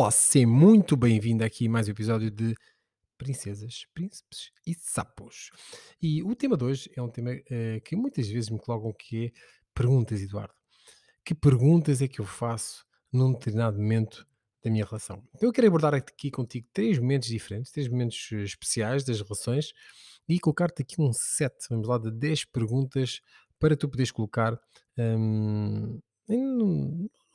Olá, seja muito bem-vindo aqui a mais um episódio de Princesas, Príncipes e Sapos. E o tema de hoje é um tema eh, que muitas vezes me colocam que é perguntas, Eduardo. Que perguntas é que eu faço num determinado momento da minha relação? Então eu quero abordar aqui contigo três momentos diferentes, três momentos eh, especiais das relações e colocar-te aqui um set, vamos lá, de 10 perguntas para tu poderes colocar em-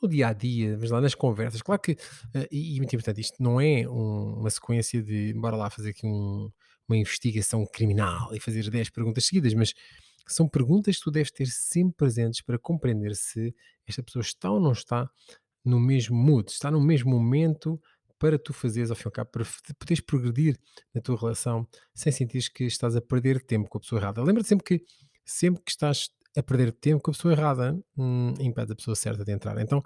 no dia a dia, mas lá nas conversas. Claro que, eh, e, e muito importante, isto não é um- uma sequência de bora lá fazer aqui um- uma investigação criminal e fazer 10 perguntas seguidas, mas são perguntas que tu deves ter sempre presentes para compreender se esta pessoa está ou não está no mesmo mood, está no mesmo momento para tu fazeres, ao fim e ao cabo, para poderes progredir na tua relação sem sentir que estás a perder tempo com a pessoa errada. Lembra-te sempre que sempre que estás a perder tempo com a pessoa errada, hum, impede a pessoa certa de entrar. Então,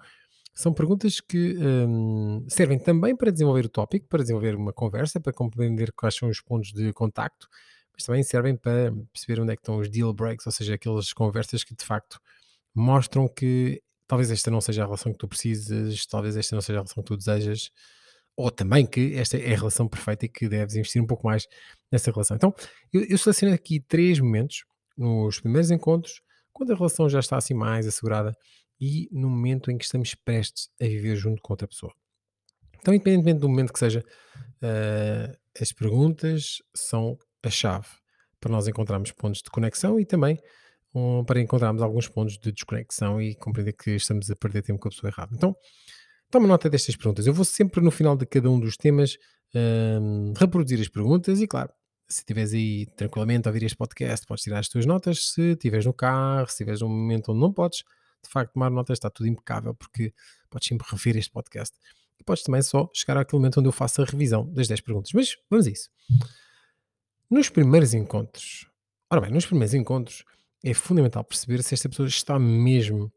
são perguntas que hum, servem também para desenvolver o tópico, para desenvolver uma conversa, para compreender quais são os pontos de contacto, mas também servem para perceber onde é que estão os deal breaks, ou seja, aquelas conversas que de facto mostram que talvez esta não seja a relação que tu precisas, talvez esta não seja a relação que tu desejas, ou também que esta é a relação perfeita e que deves investir um pouco mais nessa relação. Então, eu, eu selecionei aqui três momentos, nos primeiros encontros, quando a relação já está assim mais assegurada e no momento em que estamos prestes a viver junto com outra pessoa. Então, independentemente do momento que seja, eh, as perguntas são a chave para nós encontrarmos pontos de conexão e também um, para encontrarmos alguns pontos de desconexão e compreender que estamos a perder tempo com a pessoa errada. Então, toma nota destas perguntas. Eu vou sempre no final de cada um dos temas hum, reproduzir as perguntas e, claro, se estiveres aí tranquilamente a ouvir este podcast, podes tirar as tuas notas. Se estiveres no carro, se estiveres num momento onde não podes, de facto, tomar notas está tudo impecável, porque podes sempre rever este podcast. E podes também só chegar àquele momento onde eu faço a revisão das 10 perguntas. Mas vamos a isso. Nos primeiros encontros, ora bem, nos primeiros encontros é fundamental perceber se esta pessoa está mesmo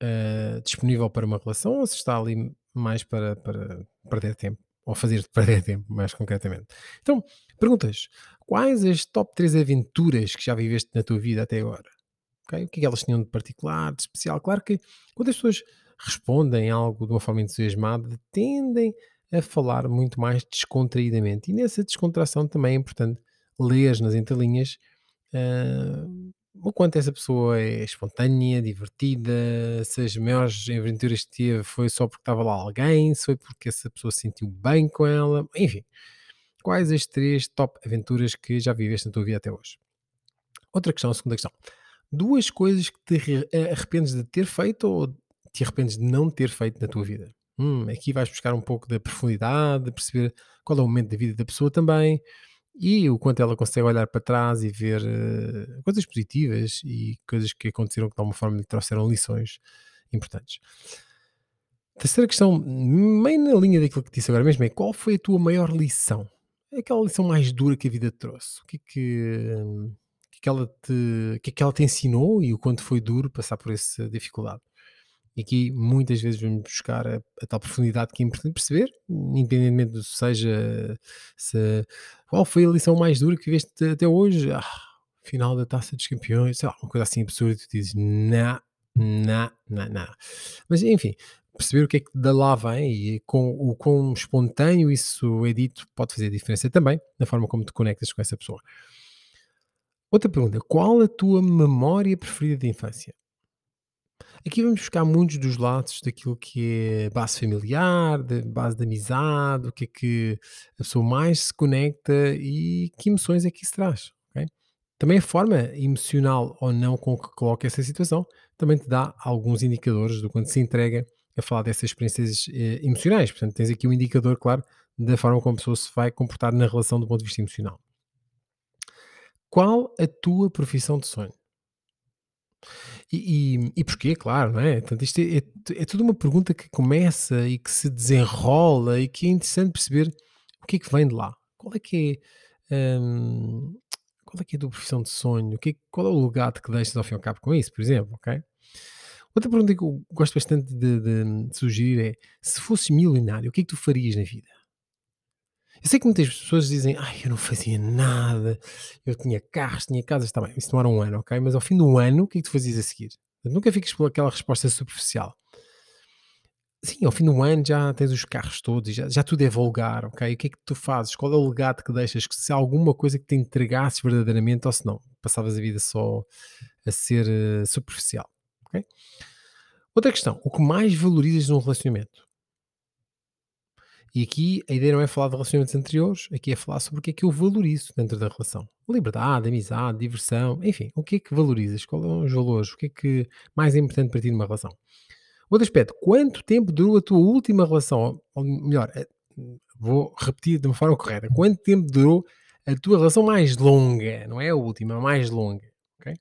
eh, disponível para uma relação ou se está ali mais para, para perder tempo ou fazer-te perder tempo, mais concretamente. Então, perguntas: quais as top 3 aventuras que já viveste na tua vida até agora? Ok? O que é que elas tinham de particular, de especial? Claro que quando as pessoas respondem algo de uma forma entusiasmada, tendem a falar muito mais descontraídamente. E nessa descontração também é importante ler nas entrelinhas ah, o quanto essa pessoa é espontânea, divertida, se as maiores aventuras que teve foi só porque estava lá alguém, se foi porque essa pessoa se sentiu bem com ela, enfim. Quais as três top aventuras que já viveste na tua vida até hoje? Outra questão, a segunda questão. Duas coisas que te eh, arrependes de ter feito ou te arrependes de não ter feito na tua vida? Hum, aqui vais buscar um pouco da profundidade, de perceber qual é o momento da vida da pessoa também e o quanto ela consegue olhar para trás e ver eh, coisas positivas e coisas que aconteceram que de alguma forma lhe trouxeram lições importantes. Terceira questão, meio na linha daquilo que disse agora mesmo, é qual foi a tua maior lição? É aquela lição mais dura que a vida te trouxe? O que é que, que, é que ela te, que é que ela te ensinou e o quanto foi duro passar por essa dificuldade? E aqui muitas vezes vamos buscar a, a tal profundidade que é importante perceber, independentemente do seja, se, qual foi a lição mais dura que viste até hoje? Ah, final da taça dos campeões, sei lá, uma coisa assim absurda, tu dizes, não, não, não, não. Mas enfim, perceber o que é que da lá vem e com o quão espontâneo isso é dito pode fazer diferença também na forma como te conectas com essa pessoa. Outra pergunta, qual a tua memória preferida de infância? Aqui vamos buscar muitos dos laços daquilo que é base familiar, de base de amizade, o que é que a pessoa mais se conecta e que emoções é que isso traz. ok? Também a forma emocional ou não com que coloca essa situação também te dá alguns indicadores do quando se entrega a falar dessas experiências eh, emocionais. Portanto, tens aqui um indicador, claro, da forma como a pessoa se vai comportar na relação do ponto de vista emocional. Qual a tua profissão de sonho? E, e, e porquê? Claro, não é? Portanto, isto é, é, é tudo uma pergunta que começa e que se desenrola e que é interessante perceber o que é que vem de lá. Qual é que é, hum, qual é que é a tua profissão de sonho? O que é- qual é o legado que deixas ao fim e ao cabo com isso, por exemplo, ok? Outra pergunta que eu gosto bastante de, de- de sugerir é, se fosses milionário, o que é que tu farias na vida? Eu sei que muitas pessoas dizem, ai, eu não fazia nada, eu tinha carros, tinha casas, está bem, isso demora um ano, ok? Mas ao fim do ano, o que é que tu fazias a seguir? Nunca fiques por aquela resposta superficial. sim, ao fim do ano já tens os carros todos já, já tudo é vulgar, ok? O que é que tu fazes? Qual é o legado que deixas? Que se há alguma coisa que te entregasses verdadeiramente ou se não, passavas a vida só a ser eh, superficial, ok? Outra questão, o que mais valorizas num relacionamento? E aqui a ideia não é falar de relacionamentos anteriores, aqui é falar sobre o que é que eu valorizo dentro da relação. Liberdade, amizade, diversão, enfim, o que é que valorizas? Quais são os valores? O que é que mais é importante para ti numa relação? Outro aspecto, quanto tempo durou a tua última relação? Ou melhor, eh, vou repetir de uma forma correta. Quanto tempo durou a tua relação mais longa? Não é a última, a mais longa. ok?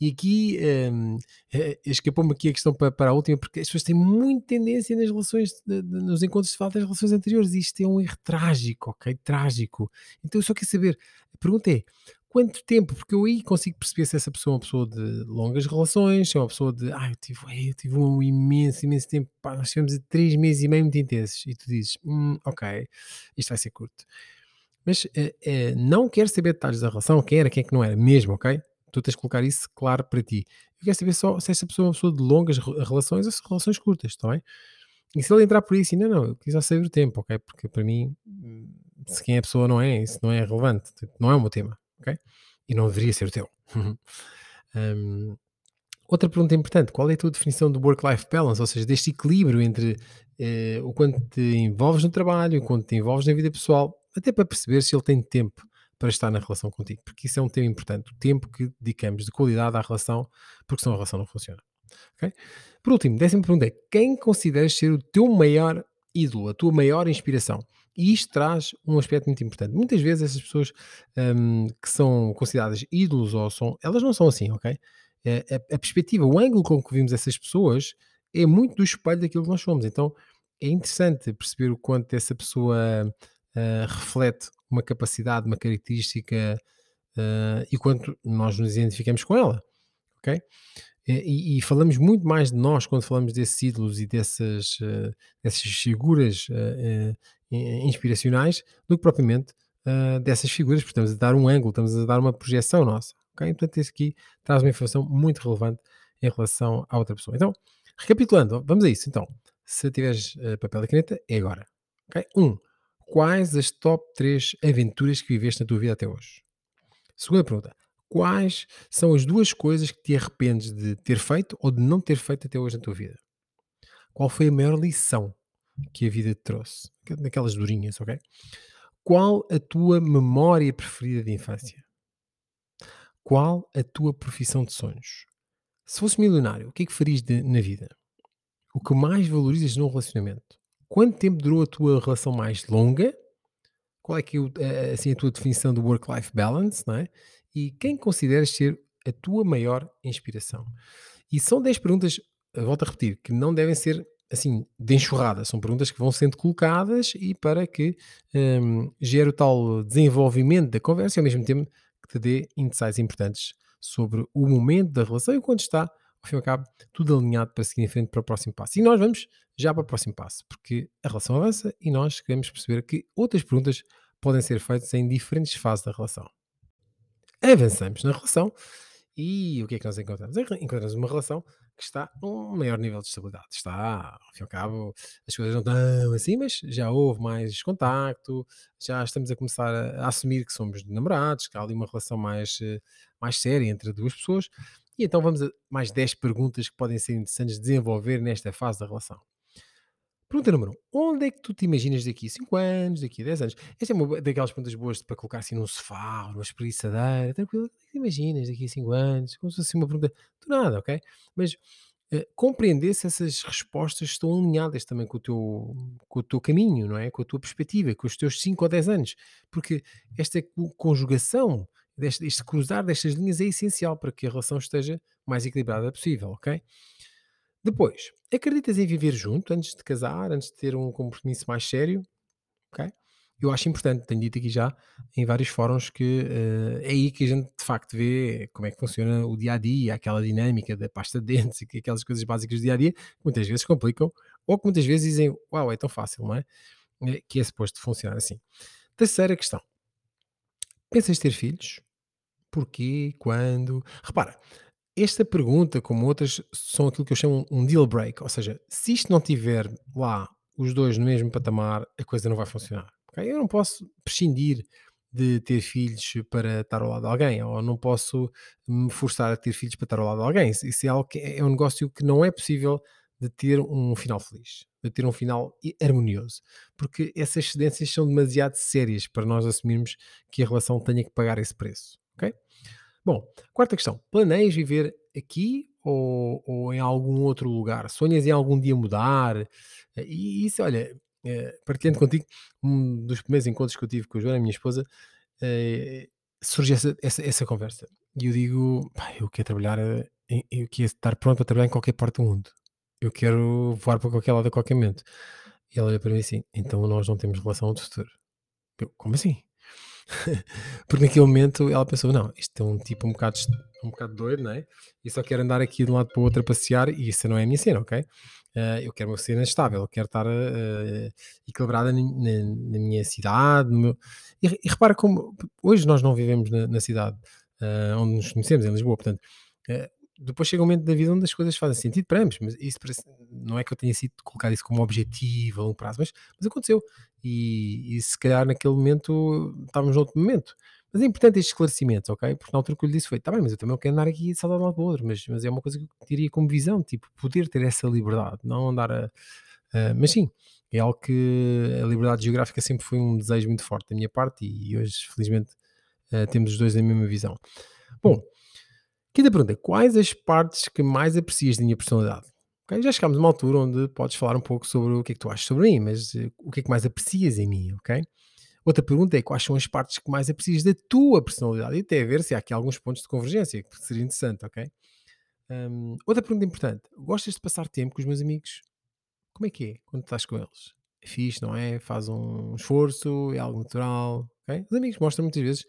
E aqui hum, eh, escapou-me aqui a questão para, para a última, porque as pessoas têm muita tendência nas relações, de- de- nos encontros de falar das relações anteriores. E isto é um erro trágico, ok? Trágico. Então eu só quero saber, a pergunta é, quanto tempo? Porque eu aí consigo perceber se essa pessoa é uma pessoa de longas relações, se é uma pessoa de, ah, eu tive, eu tive um imenso, imenso tempo, pá, nós tivemos três meses e meio muito intensos. E tu dizes, hum, ok, isto vai ser curto. Mas eh, eh, não quero saber detalhes da relação, quem era, quem é que não era, mesmo, ok? Tu tens de colocar isso claro para ti. Eu quero saber só se essa pessoa é uma pessoa de longas re- relações ou se relações curtas, está bem? E se ele entrar por isso, não, não, eu quis saber o tempo, ok? Porque para mim, hum, se quem é a pessoa não é, isso não é relevante, tipo, não é o meu tema, ok? E não deveria ser o teu. Hum, outra pergunta importante: qual é a tua definição do work-life balance? Ou seja, deste equilíbrio entre eh, o quanto te envolves no trabalho, o quanto te envolves na vida pessoal, até para perceber se ele tem tempo para estar na relação contigo, porque isso é um tema importante, o tempo que dedicamos de qualidade à relação, porque senão a relação não funciona. ok? Por último, décima pergunta é: quem consideras ser o teu maior ídolo, a tua maior inspiração? E isto traz um aspecto muito importante. Muitas vezes essas pessoas hum, que são consideradas ídolos ou são, elas não são assim, ok? A, a perspectiva, o ângulo com que vimos essas pessoas é muito do espelho daquilo que nós somos. Então é interessante perceber o quanto essa pessoa ah, reflete uma capacidade, uma característica ah, e quanto nós nos identificamos com ela, ok? Eh, E, e falamos muito mais de nós quando falamos desses ídolos e dessas, eh, dessas figuras eh, eh, in- inspiracionais do que propriamente dessas figuras, porque estamos a dar um ângulo, estamos a dar uma projeção nossa. ok? Portanto, isso aqui traz uma informação muito relevante em relação à outra pessoa. Então, recapitulando, vamos a isso. Então, se tiveres eh, papel e caneta, é agora. ok? Um, quais as top 3 aventuras que viveste na tua vida até hoje? Segunda pergunta, quais são as duas coisas que te arrependes de ter feito ou de não ter feito até hoje na tua vida? Qual foi a maior lição que a vida te trouxe? Daquelas durinhas, ok? Qual a tua memória preferida de infância? Qual a tua profissão de sonhos? Se fosse milionário, o que é que farias de- na vida? O que mais valorizas num relacionamento? Quanto tempo durou a tua relação mais longa? Qual é que é o- a- assim, a tua definição do work-life balance, não é? E quem consideras ser a tua maior inspiração? E são 10 perguntas, eh, volto a repetir, que não devem ser assim de enxurrada, são perguntas que vão sendo colocadas e para que hum, gere o tal desenvolvimento da conversa e ao mesmo tempo que te dê insights importantes sobre o momento da relação e quando está, ao fim e ao cabo, tudo alinhado para seguir em frente para o próximo passo. E nós vamos já para o próximo passo, porque a relação avança e nós queremos perceber que outras perguntas podem ser feitas em diferentes fases da relação. Avançamos na relação e o que é que nós encontramos? Enco- Encontramos uma relação que está a um maior nível de estabilidade. Está, ao fim e ao cabo, as coisas não estão assim, mas já houve mais contacto, já estamos a começar a, a assumir que somos namorados, que há ali uma relação mais, eh, mais séria entre duas pessoas. E então vamos a mais 10 perguntas que podem ser interessantes de desenvolver nesta fase da relação. Pergunta número 1. Onde é que tu te imaginas daqui a 5 anos, daqui a 10 anos? Esta é uma daquelas perguntas boas para colocar assim num sofá, numa espreguiçadeira, tranquilo. O que é que te imaginas daqui a 5 anos? Como se fosse assim uma pergunta do nada, ok? Mas eh, compreender se essas respostas estão alinhadas também com o, teu, com o teu caminho, não é? Com a tua perspectiva, com os teus 5 ou 10 anos. Porque esta co- conjugação, deste, este cruzar destas linhas é essencial para que a relação esteja mais equilibrada possível, ok? Depois, acreditas em viver junto antes de casar, antes de ter um compromisso mais sério? Ok? Eu acho importante, tenho dito aqui já em vários fóruns que eh, é aí que a gente de facto vê como é que funciona o dia a dia, aquela dinâmica da pasta de dentes e que- aquelas coisas básicas do dia a dia, que muitas vezes complicam, ou que muitas vezes dizem, uau, é tão fácil, não é? Eh, Que é suposto funcionar assim. Terceira questão: pensas ter filhos? Porquê? Quando? Repara, esta pergunta, como outras, são aquilo que eu chamo um deal break, ou seja, se isto não tiver lá os dois no mesmo patamar, a coisa não vai funcionar. ok? Eu não posso prescindir de ter filhos para estar ao lado de alguém, ou não posso me forçar a ter filhos para estar ao lado de alguém. Isso é algo que é é um negócio que não é possível de ter um final feliz, de ter um final harmonioso, porque essas cedências são demasiado sérias para nós assumirmos que a relação tenha que pagar esse preço. Ok? Bom, quarta questão: planeias viver aqui ou, ou em algum outro lugar? Sonhas em algum dia mudar? Eh, E isso, olha, eh, partilhando contigo, um dos primeiros encontros que eu tive com a Joana, minha esposa, eh, surge essa, essa, essa conversa. E eu digo, "Pá, eu quero trabalhar, eu quero estar pronto para trabalhar em qualquer parte do mundo. Eu quero voar para qualquer lado a qualquer momento. E ela olha para mim assim, então nós não temos relação de futuro. Eu, como assim? Porque naquele momento ela pensou: não, isto é um tipo um bocado, um bocado doido, não é? E só quer andar aqui de um lado para o outro a passear, e isso não é a minha cena, ok? Eh, eu quero uma cena estável, eu quero estar eh, equilibrada na, na- minha cidade. meu- E, e repara como hoje nós não vivemos na, na cidade eh, onde nos conhecemos, em Lisboa, portanto. Depois chega um momento da vida onde as coisas fazem sentido para ambos, mas isso parece- não é que eu tenha sido colocar isso como objetivo a longo prazo, mas, mas aconteceu. E, e se calhar naquele momento estávamos noutro momento. Mas é importante estes esclarecimentos, ok? Porque na altura que eu lhe disse foi, está bem, mas eu também quero andar aqui um lado para o outro, mas, mas é uma coisa que eu diria como visão, tipo, poder ter essa liberdade, não andar a... mas sim, é algo que a liberdade geográfica sempre foi um desejo muito forte da minha parte e hoje, felizmente, eh, temos os dois a mesma visão. Bom, quinta pergunta, quais as partes que mais aprecias da minha personalidade? Ok, Já chegámos a uma altura onde podes falar um pouco sobre o que é que tu achas sobre mim, mas eh, o que é que mais aprecias em mim, ok? Outra pergunta é quais são as partes que mais aprecias da tua personalidade e até ver se há aqui alguns pontos de convergência, que seria interessante, ok? Hum, outra pergunta importante: gostas de passar tempo com os meus amigos? Como é que é quando estás com eles? É fixe, não é? Faz um esforço, é algo natural, ok? Os amigos mostram muitas vezes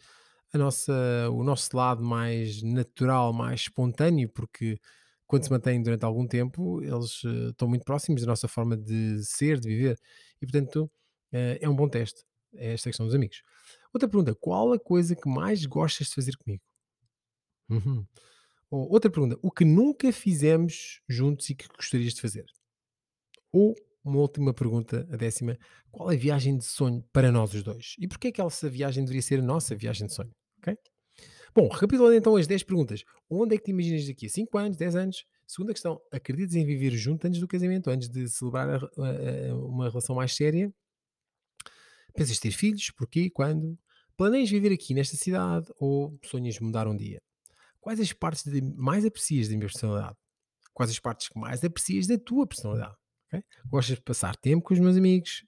a nossa, o nosso lado mais natural, mais espontâneo, porque quando se mantêm durante algum tempo, eles eh, estão muito próximos da nossa forma de ser, de viver. E, portanto, eh, é um bom teste. É esta questão dos amigos. Outra pergunta: qual a coisa que mais gostas de fazer comigo? Uhum. Ou outra pergunta: o que nunca fizemos juntos e que gostarias de fazer? Ou uma última pergunta, a décima: qual é a viagem de sonho para nós os dois? E porquê é que essa viagem deveria ser a nossa viagem de sonho? Ok? Bom, recapitulando então as 10 perguntas. Onde é que te imaginas daqui a 5 anos, 10 anos? Segunda questão: acreditas em viver junto antes do casamento, antes de celebrar a a- uma relação mais séria? Pensas ter filhos? Porquê? Quando? Planeias viver aqui nesta cidade ou sonhas mudar um dia? Quais as partes de mais aprecias da minha personalidade? Quais as partes que mais aprecias da tua personalidade? ok? Gostas de passar tempo com os meus amigos?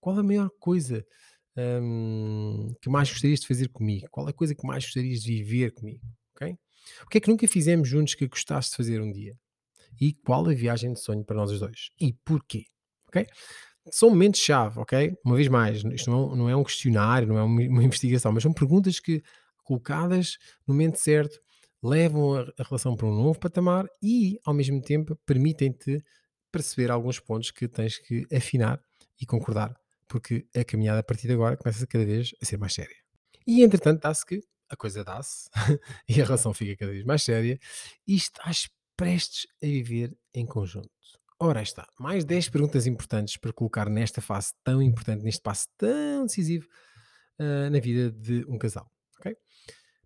Qual a maior coisa hum, que mais gostarias de fazer comigo? Qual a coisa que mais gostarias de viver comigo? ok? O que é que nunca fizemos juntos que gostaste de fazer um dia? E qual a viagem de sonho para nós os dois? E porquê? ok? São momentos-chave, ok? Uma vez mais, isto não, é um não é um questionário, não é uma investigação, mas são perguntas que, colocadas no momento certo, levam a, a relação para um novo patamar e, ao mesmo tempo, permitem-te perceber alguns pontos que tens que afinar e concordar, porque a caminhada a partir de agora começa cada vez a ser mais séria. E, entretanto, dá-se que a coisa dá-se e a relação fica cada vez mais séria e estás prestes a viver em conjunto. Ora está, mais 10 perguntas importantes para colocar nesta fase tão importante, neste passo tão decisivo ah, na vida de um casal.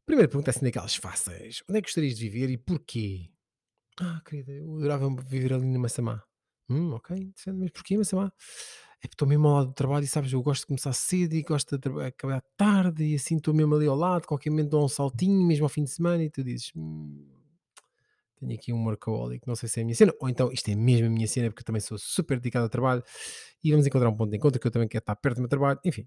Primeira pergunta é assim daquelas fáceis. Onde é que gostarias de viver e porquê? Ah, querida, eu adorava viver ali na Massamá. Hum, ok, interessante, mas porquê Massamá? É estou mesmo ao lado do trabalho e sabes, eu gosto de começar cedo e gosto de acabar tarde e assim estou mesmo ali ao lado, qualquer momento dou um saltinho, mesmo ao fim de semana e tu dizes, "Hum, tenho aqui um workaholic, não sei se é a minha cena, ou então isto é mesmo a minha cena, porque eu também sou super dedicado ao trabalho e vamos encontrar um ponto de encontro que eu também quero estar perto do meu trabalho, enfim.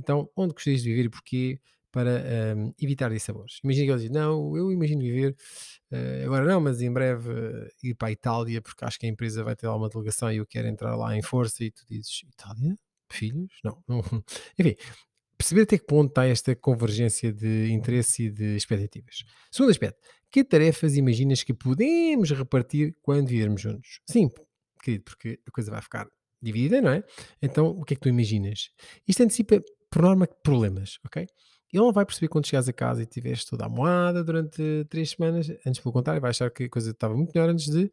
Então, onde gostarias de viver e porquê para hum, evitar dissabores? Imagina que ele diz, não, eu imagino viver, eh, agora não, mas em breve eh, ir para a Itália, porque acho que a empresa vai ter lá uma delegação e eu quero entrar lá em força e tu dizes, Itália? Filhos? Não. Enfim, perceber até que ponto está esta convergência de interesse e de expectativas. Segundo aspecto, que tarefas imaginas que podemos repartir quando vivermos juntos? Sim, querido, porque a coisa vai ficar dividida, não é? Então, o que é que tu imaginas? Isto antecipa, por norma, problemas, ok? Ele não vai perceber quando chegares a casa e estiveres toda amoada durante três semanas, antes pelo contrário, vai achar que a coisa estava muito melhor antes de,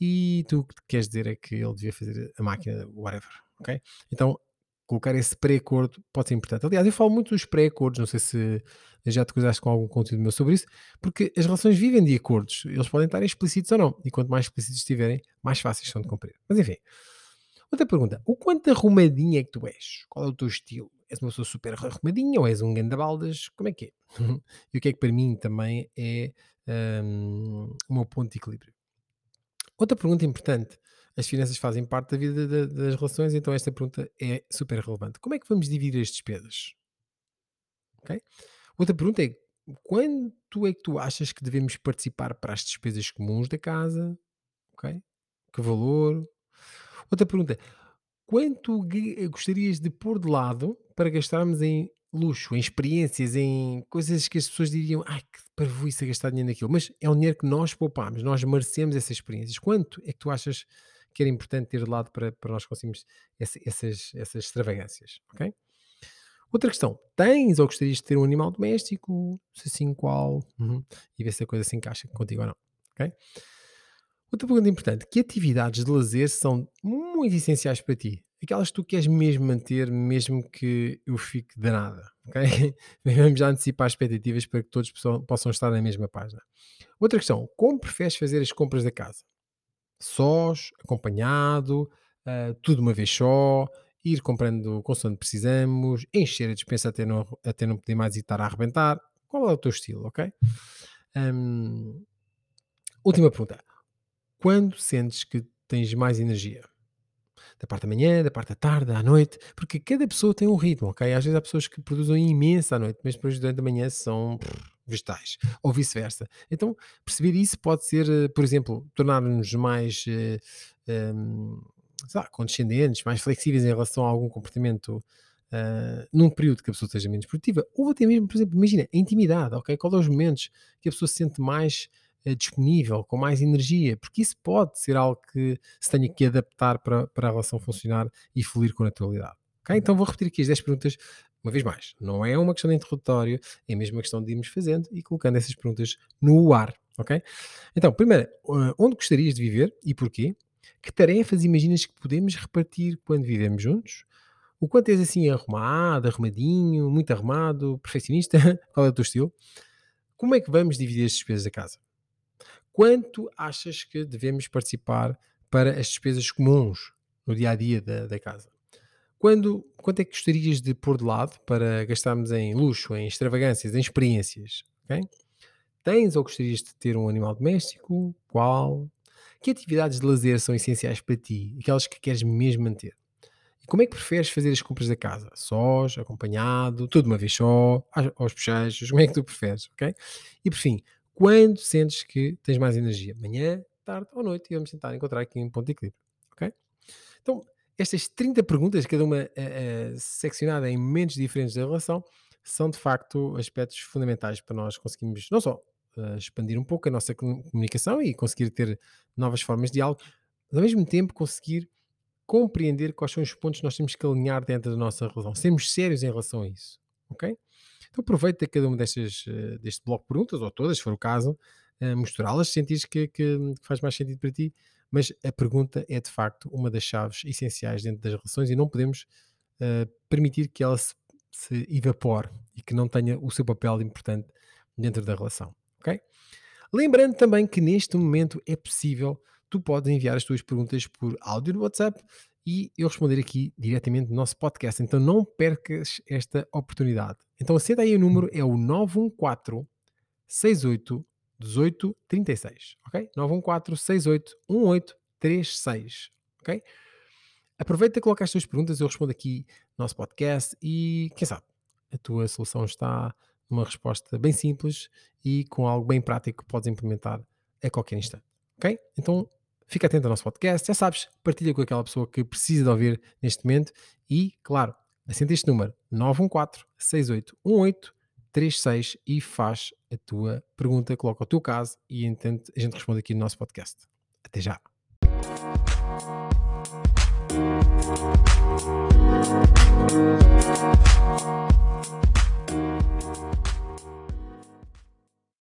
e tu o que queres dizer é que ele devia fazer a máquina, whatever, ok? Então, colocar esse pré-acordo pode ser importante. Aliás, eu falo muito dos pré-acordos, não sei se já te cruzaste com algum conteúdo meu sobre isso, porque as relações vivem de acordos, eles podem estar explícitos ou não, e quanto mais explícitos estiverem, mais fáceis são de cumprir. Mas enfim, outra pergunta, o quanto arrumadinha é que tu és? Qual é o teu estilo? És uma pessoa super arrumadinha ou és um gandabaldas? Como é que é? e o que é que para mim também é um, o meu ponto de equilíbrio? Outra pergunta importante. As finanças fazem parte da vida das relações, então esta pergunta é super relevante. Como é que vamos dividir as despesas? Okay? Outra pergunta é: quanto é que tu achas que devemos participar para as despesas comuns da casa? Okay? Que valor? Outra pergunta: quanto gostarias de pôr de lado para gastarmos em luxo, em experiências, em coisas que as pessoas diriam, ai que parvoíce gastar dinheiro naquilo, mas é um dinheiro que nós poupamos, nós merecemos essas experiências. Quanto é que tu achas que era importante ter de lado para, para nós conseguirmos essa, essas, essas extravagâncias, ok? Outra questão, tens ou gostarias de ter um animal doméstico? Se sim, qual? Uhum. E ver se a coisa se encaixa contigo ou não, ok? Outra pergunta importante, que atividades de lazer são muito essenciais para ti? Aquelas que tu queres mesmo manter, mesmo que eu fique danada, ok? Vamos já antecipar expectativas para que todos possam, possam estar na mesma página. Outra questão, como preferes fazer as compras da casa? Sós, acompanhado, uh, tudo uma vez só, ir comprando consoante precisamos, encher a dispensa até não, até não poder mais e estar a arrebentar. Qual é o teu estilo, ok? Um, última pergunta. Quando sentes que tens mais energia? Da parte da manhã, da parte da tarde, à noite, porque cada pessoa tem um ritmo, ok? Às vezes há pessoas que produzem imenso à noite, mas depois durante a manhã são vegetais, ou vice-versa. Então, perceber isso pode ser, eh, por exemplo, tornar-nos mais uh, eh, um, lá, condescendentes, mais flexíveis em relação a algum comportamento uh, num período que a pessoa seja menos produtiva, ou até mesmo, por exemplo, imagina, a intimidade, ok? Qual é os momentos que a pessoa se sente mais disponível, com mais energia, porque isso pode ser algo que se tenha que adaptar para, para a relação funcionar e fluir com naturalidade. Okay? Então vou repetir aqui as 10 perguntas uma vez mais. Não é uma questão de interrogatório, é mesmo uma questão de irmos fazendo e colocando essas perguntas no ar. Ok? Então, primeiro, eh, onde gostarias de viver e porquê? Que tarefas imaginas que podemos repartir quando vivemos juntos? O quanto és assim arrumado, arrumadinho, muito arrumado, perfeccionista? Qual é o teu estilo? Como é que vamos dividir as despesas da casa? Quanto achas que devemos participar para as despesas comuns no dia a dia da, da casa? Quando, quanto é que gostarias de pôr de lado para gastarmos em luxo, em extravagâncias, em experiências? Okay? Tens ou gostarias de ter um animal doméstico? Qual? Que atividades de lazer são essenciais para ti? Aquelas que queres mesmo manter? E como é que preferes fazer as compras da casa? Sós, acompanhado, tudo uma vez só, aos bochechos? Como é que tu preferes? E por fim, quando sentes que tens mais energia, manhã, tarde ou noite, e vamos tentar encontrar aqui um ponto de equilíbrio. Ok? Então, estas 30 perguntas, cada uma uh, uh, seccionada em momentos diferentes da relação, são de facto aspectos fundamentais para nós conseguirmos não só uh, expandir um pouco a nossa comunicação e conseguir ter novas formas de diálogo, mas ao mesmo tempo conseguir compreender quais são os pontos que nós temos que alinhar dentro da nossa relação, sermos sérios em relação a isso, ok? Então aproveita cada uma destas, uh, deste bloco de perguntas, ou todas, se for o caso, misturá-las, se sentires que, que, faz mais sentido para ti, mas a pergunta é de facto uma das chaves essenciais dentro das relações e não podemos uh, permitir que ela se, se, evapore e que não tenha o seu papel importante dentro da relação, ok? Lembrando também que neste momento é possível, tu podes enviar as tuas perguntas por áudio no WhatsApp e eu responder aqui diretamente no nosso podcast. Então não percas esta oportunidade. Então acenda aí o número, é o 914 68 18 36, ok? 914 68 18 36, ok? Aproveita e coloca as tuas perguntas, eu respondo aqui no nosso podcast e quem sabe a tua solução está numa resposta bem simples e com algo bem prático que podes implementar a qualquer instante, ok? Então fica atento ao nosso podcast, já sabes, partilha com aquela pessoa que precisa de ouvir neste momento e, claro, assenta este número 914 6818 36 e faz a tua pergunta, coloca o teu caso e entende, a gente responde aqui no nosso podcast. Até já!